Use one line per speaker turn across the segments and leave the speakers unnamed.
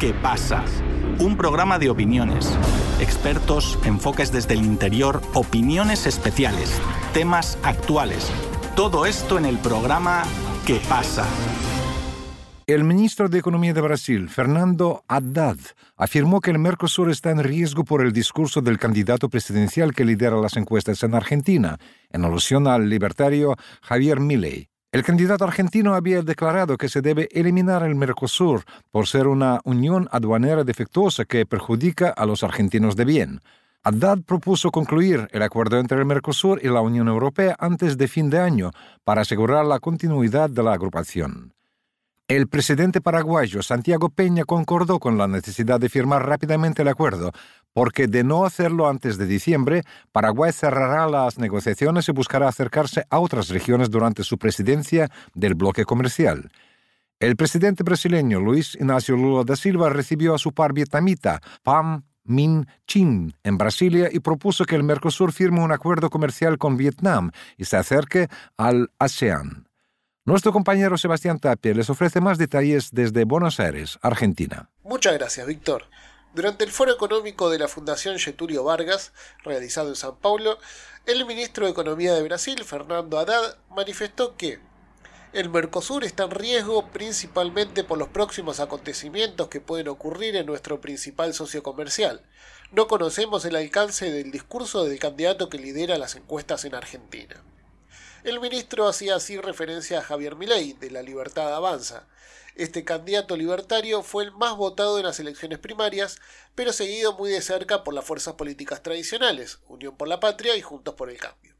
¿Qué pasa? Un programa de opiniones, expertos, enfoques desde el interior, opiniones especiales, temas actuales. Todo esto en el programa ¿Qué pasa?
El ministro de Economía de Brasil, Fernando Haddad, afirmó que el Mercosur está en riesgo por el discurso del candidato presidencial que lidera las encuestas en Argentina, en alusión al libertario Javier Milei. El candidato argentino había declarado que se debe eliminar el Mercosur por ser una unión aduanera defectuosa que perjudica a los argentinos de bien. Haddad propuso concluir el acuerdo entre el Mercosur y la Unión Europea antes de fin de año para asegurar la continuidad de la agrupación. El presidente paraguayo Santiago Peña concordó con la necesidad de firmar rápidamente el acuerdo, porque de no hacerlo antes de diciembre, Paraguay cerrará las negociaciones y buscará acercarse a otras regiones durante su presidencia del bloque comercial. El presidente brasileño Luis Ignacio Lula da Silva recibió a su par vietnamita, Pham Minh Chinh, en Brasilia y propuso que el Mercosur firme un acuerdo comercial con Vietnam y se acerque al ASEAN. Nuestro compañero Sebastián Tapia les ofrece más detalles desde Buenos Aires, Argentina.
Muchas gracias, Víctor. Durante el foro económico de la Fundación Getulio Vargas, realizado en San Paulo, el ministro de Economía de Brasil, Fernando Haddad, manifestó que el Mercosur está en riesgo principalmente por los próximos acontecimientos que pueden ocurrir en nuestro principal socio comercial. No conocemos el alcance del discurso del candidato que lidera las encuestas en Argentina. El ministro hacía así referencia a Javier Milei, de la Libertad Avanza. Este candidato libertario fue el más votado en las elecciones primarias, pero seguido muy de cerca por las fuerzas políticas tradicionales, Unión por la Patria y Juntos por el Cambio.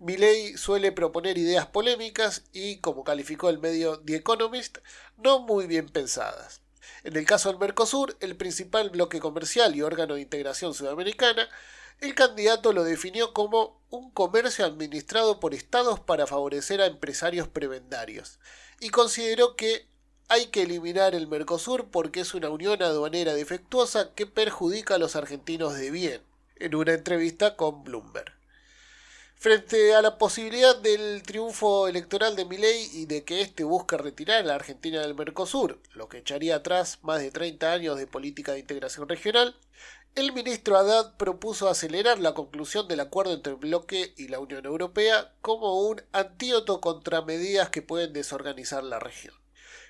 Milei suele proponer ideas polémicas y, como calificó el medio The Economist, no muy bien pensadas. En el caso del Mercosur, el principal bloque comercial y órgano de integración sudamericana, el candidato lo definió como un comercio administrado por estados para favorecer a empresarios prebendarios y consideró que hay que eliminar el Mercosur porque es una unión aduanera defectuosa que perjudica a los argentinos de bien, en una entrevista con Bloomberg. Frente a la posibilidad del triunfo electoral de Milei y de que éste busque retirar a la Argentina del Mercosur, lo que echaría atrás más de 30 años de política de integración regional, el ministro Haddad propuso acelerar la conclusión del acuerdo entre el bloque y la Unión Europea como un antídoto contra medidas que pueden desorganizar la región.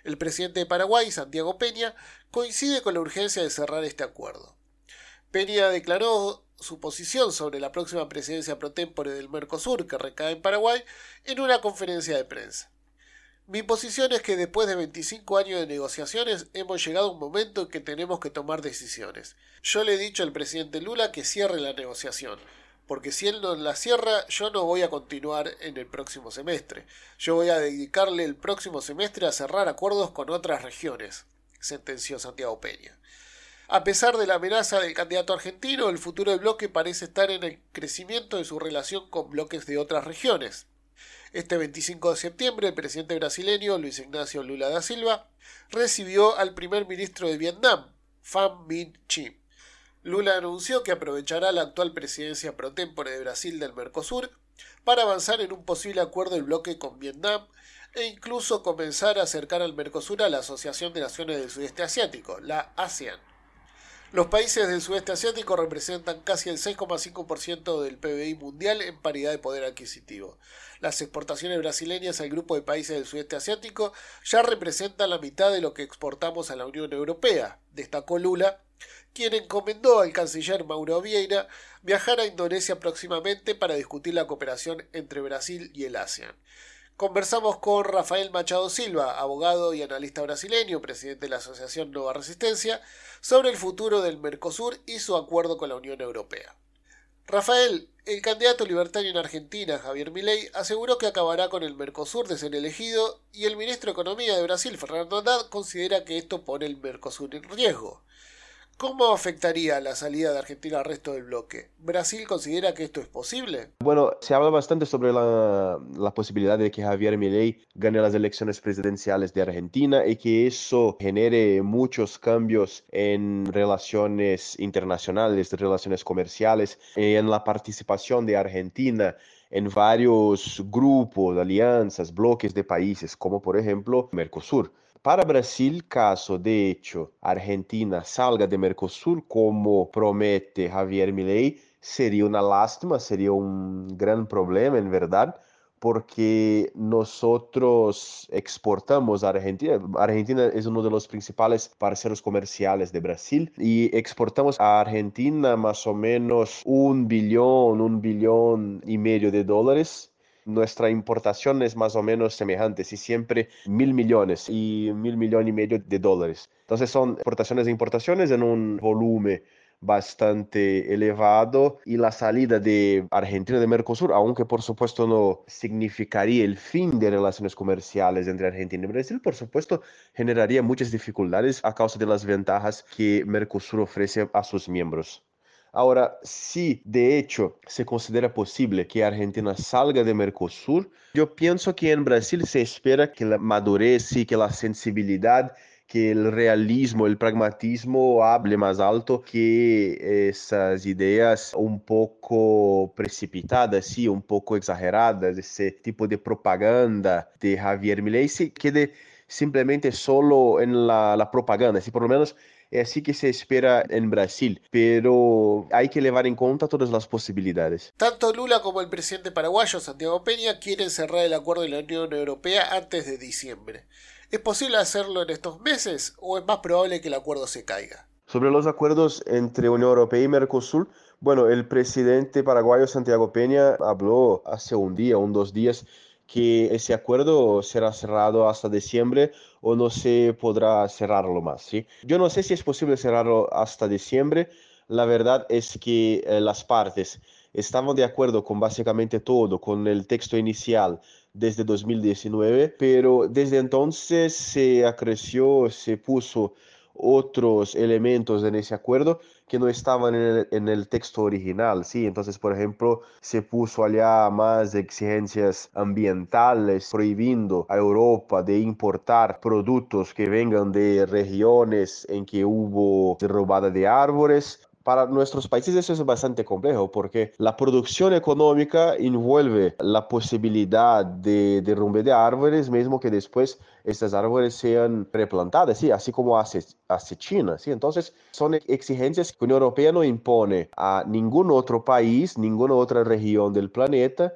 El presidente de Paraguay, Santiago Peña, coincide con la urgencia de cerrar este acuerdo. Peña declaró su posición sobre la próxima presidencia pro tempore del Mercosur que recae en Paraguay en una conferencia de prensa. Mi posición es que después de 25 años de negociaciones hemos llegado a un momento en que tenemos que tomar decisiones. Yo le he dicho al presidente Lula que cierre la negociación, porque si él no la cierra, yo no voy a continuar en el próximo semestre. Yo voy a dedicarle el próximo semestre a cerrar acuerdos con otras regiones, sentenció Santiago Peña. A pesar de la amenaza del candidato argentino, el futuro del bloque parece estar en el crecimiento de su relación con bloques de otras regiones. Este 25 de septiembre, el presidente brasileño Luis Ignacio Lula da Silva recibió al primer ministro de Vietnam, Pham Minh Chinh. Lula anunció que aprovechará la actual presidencia pro tempore de Brasil del Mercosur para avanzar en un posible acuerdo del bloque con Vietnam e incluso comenzar a acercar al Mercosur a la Asociación de Naciones del Sudeste Asiático, la ASEAN. Los países del sudeste asiático representan casi el 6,5% del PBI mundial en paridad de poder adquisitivo. Las exportaciones brasileñas al grupo de países del sudeste asiático ya representan la mitad de lo que exportamos a la Unión Europea, destacó Lula, quien encomendó al canciller Mauro Vieira viajar a Indonesia próximamente para discutir la cooperación entre Brasil y el ASEAN. Conversamos con Rafael Machado Silva, abogado y analista brasileño, presidente de la Asociación Nueva Resistencia, sobre el futuro del Mercosur y su acuerdo con la Unión Europea. Rafael, el candidato libertario en Argentina, Javier Milei, aseguró que acabará con el Mercosur de ser elegido y el ministro de Economía de Brasil, Fernando Haddad, considera que esto pone el Mercosur en riesgo. ¿Cómo afectaría la salida de Argentina al resto del bloque? ¿Brasil considera que esto es posible?
Bueno, se habla bastante sobre la, la, posibilidad de que Javier Milei gane las elecciones presidenciales de Argentina y que eso genere muchos cambios en relaciones internacionales, relaciones comerciales, en la participación de Argentina en varios grupos, alianzas, bloques de países, como por ejemplo Mercosur. Para Brasil, caso de hecho Argentina salga de Mercosur, como promete Javier Milei, seria uma lástima, seria um grande problema, em verdade, porque nosotros exportamos a Argentina. Argentina es uno de los principales parceros comerciales de Brasil y exportamos a Argentina más o menos un billón, un billón y medio de dólares nuestra importación es más o menos semejante, sí, siempre mil millones y mil millones y medio de dólares. Entonces son exportaciones e importaciones en un volumen bastante elevado y la salida de Argentina de Mercosur, aunque por supuesto no significaría el fin de relaciones comerciales entre Argentina y Brasil, por supuesto generaría muchas dificultades a causa de las ventajas que Mercosur ofrece a sus miembros. Ahora, si de hecho se considera posible que Argentina salga de Mercosur, yo pienso que en Brasil se espera que la madurez que la sensibilidad que el realismo, el pragmatismo hable más alto que esas ideas un poco precipitadas, sí, un poco exageradas, ese tipo de propaganda de Javier Milei se quede simplemente solo en la, propaganda, si por menos es así que se espera en Brasil, pero hay que llevar en cuenta todas las posibilidades.
Tanto Lula como el presidente paraguayo Santiago Peña quieren cerrar el acuerdo de la Unión Europea antes de diciembre. ¿Es posible hacerlo en estos meses o es más probable que el acuerdo se caiga?
Sobre los acuerdos entre Unión Europea y Mercosur, bueno, el presidente paraguayo Santiago Peña habló hace un día, un dos días, que ese acuerdo será cerrado hasta diciembre o no se podrá cerrarlo más. ¿sí? Yo no sé si es posible cerrarlo hasta diciembre. La verdad es que eh, las partes estaban de acuerdo con básicamente todo, con el texto inicial desde 2019, pero desde entonces se acreció, se puso otros elementos en ese acuerdo que no estaban en el, texto original, ¿sí? Entonces, por ejemplo, se puso allá más exigencias ambientales, prohibiendo a Europa de importar productos que vengan de regiones en que hubo derrubada de árboles, para nuestros países eso es bastante complejo porque la producción económica envuelve la posibilidad de derrumbe de árboles, mismo que después estas árboles sean replantadas, ¿sí? así como hace, hace China. ¿sí? Entonces, son exigencias que la Unión Europea no impone a ningún otro país, ninguna otra región del planeta.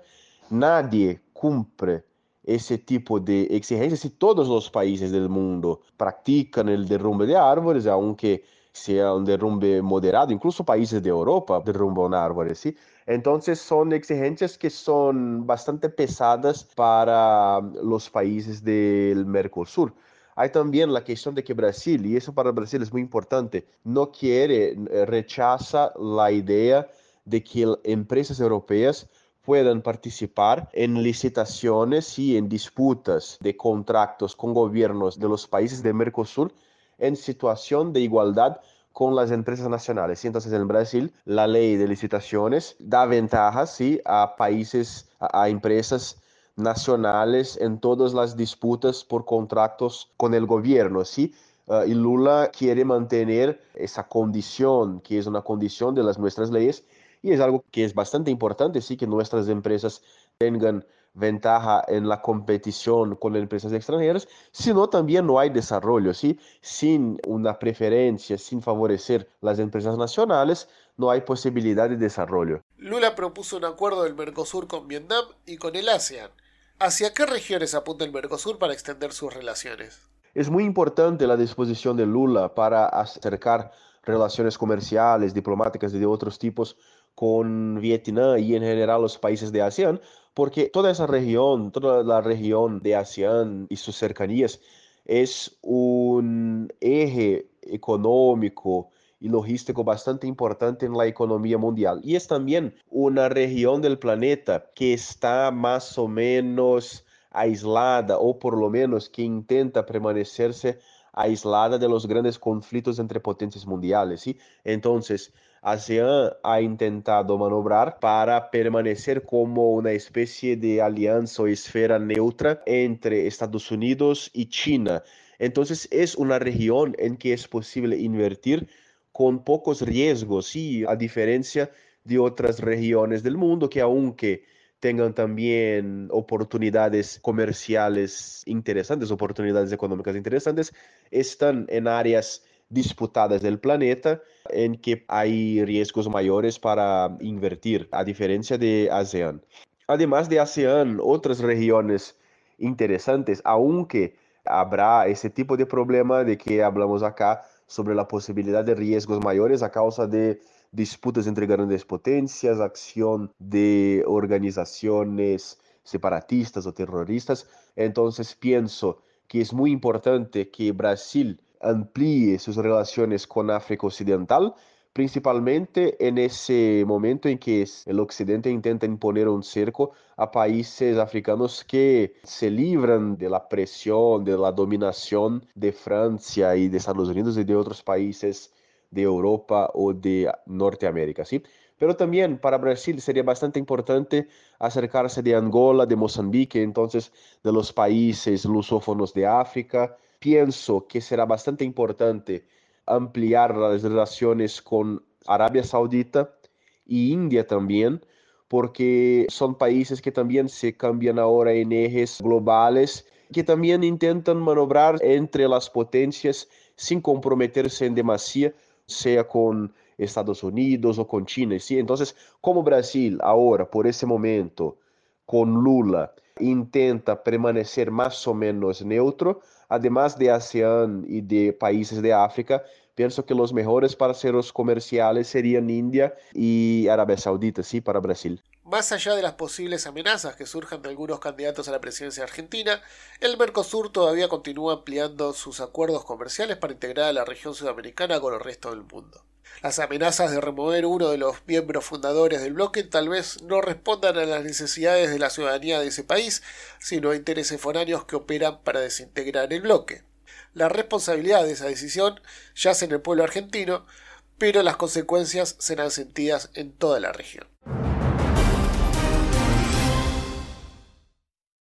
Nadie cumple ese tipo de exigencias y todos los países del mundo practican el derrumbe de árboles, aunque sea un derrumbe moderado, incluso países de Europa derrumban árboles, ¿sí? Entonces son exigencias que son bastante pesadas para los países del Mercosur. Hay también la cuestión de que Brasil, y eso para Brasil es muy importante, no quiere, eh, rechaza la idea de que empresas europeas puedan participar en licitaciones y en disputas de contratos con gobiernos de los países del Mercosur en situación de igualdad con las empresas nacionales. Entonces, en Brasil, la ley de licitaciones da ventajas ¿sí? a países, a, empresas nacionales en todas las disputas por contratos con el gobierno. ¿sí? Uh, y Lula quiere mantener esa condición, que es una condición de las nuestras leyes, y es algo que es bastante importante, sí, que nuestras empresas tengan ventaja en la competición con empresas extranjeras, sino también no hay desarrollo, ¿sí? Sin una preferencia, sin favorecer las empresas nacionales, no hay posibilidad de desarrollo.
Lula propuso un acuerdo del Mercosur con Vietnam y con el ASEAN. ¿Hacia qué regiones apunta el Mercosur para extender sus relaciones?
Es muy importante la disposición de Lula para acercar relaciones comerciales, diplomáticas y de otros tipos con Vietnam y en general los países de ASEAN, porque toda esa región, toda la región de ASEAN y sus cercanías es un eje económico y logístico bastante importante en la economía mundial. Y es también una región del planeta que está más o menos aislada, o por lo menos que intenta permanecerse aislada de los grandes conflictos entre potencias mundiales. ¿sí? Entonces, ASEAN ha intentado manobrar para permanecer como una especie de alianza o esfera neutra entre Estados Unidos y China. Entonces es una región en que es posible invertir con pocos riesgos, y a diferencia de otras regiones del mundo que aunque tengan también oportunidades comerciales interesantes, oportunidades económicas interesantes, están en áreas disputadas del planeta en que hay riesgos mayores para invertir, a diferencia de ASEAN. Además de ASEAN, otras regiones interesantes, aunque habrá ese tipo de problema de que hablamos acá sobre la posibilidad de riesgos mayores a causa de disputas entre grandes potencias, acción de organizaciones separatistas o terroristas. Entonces pienso que es muy importante que Brasil amplíe sus relaciones con África Occidental, principalmente en ese momento en que el Occidente intenta imponer un cerco a países africanos que se libran de la presión, de la dominación de Francia y de Estados Unidos y de otros países de Europa o de Norteamérica, ¿sí? Pero también para Brasil sería bastante importante acercarse de Angola, de Mozambique, entonces de los países lusófonos de África. Pienso que será bastante importante ampliar las relaciones con Arabia Saudita y India también, porque son países que también se cambian ahora en ejes globales, que también intentan manobrar entre las potencias sin comprometerse en demasía sea con Estados Unidos o con China. ¿sí? Entonces, como Brasil ahora, por ese momento, con Lula, intenta permanecer más o menos neutro, además de ASEAN y de países de África, pienso que los mejores parceros comerciales serían India y Arabia Saudita, sí, para Brasil.
Más allá de las posibles amenazas que surjan de algunos candidatos a la presidencia argentina, el Mercosur todavía continúa ampliando sus acuerdos comerciales para integrar a la región sudamericana con el resto del mundo. Las amenazas de remover uno de los miembros fundadores del bloque tal vez no respondan a las necesidades de la ciudadanía de ese país, sino a intereses foráneos que operan para desintegrar el bloque. La responsabilidad de esa decisión yace en el pueblo argentino, pero las consecuencias serán sentidas en toda la región.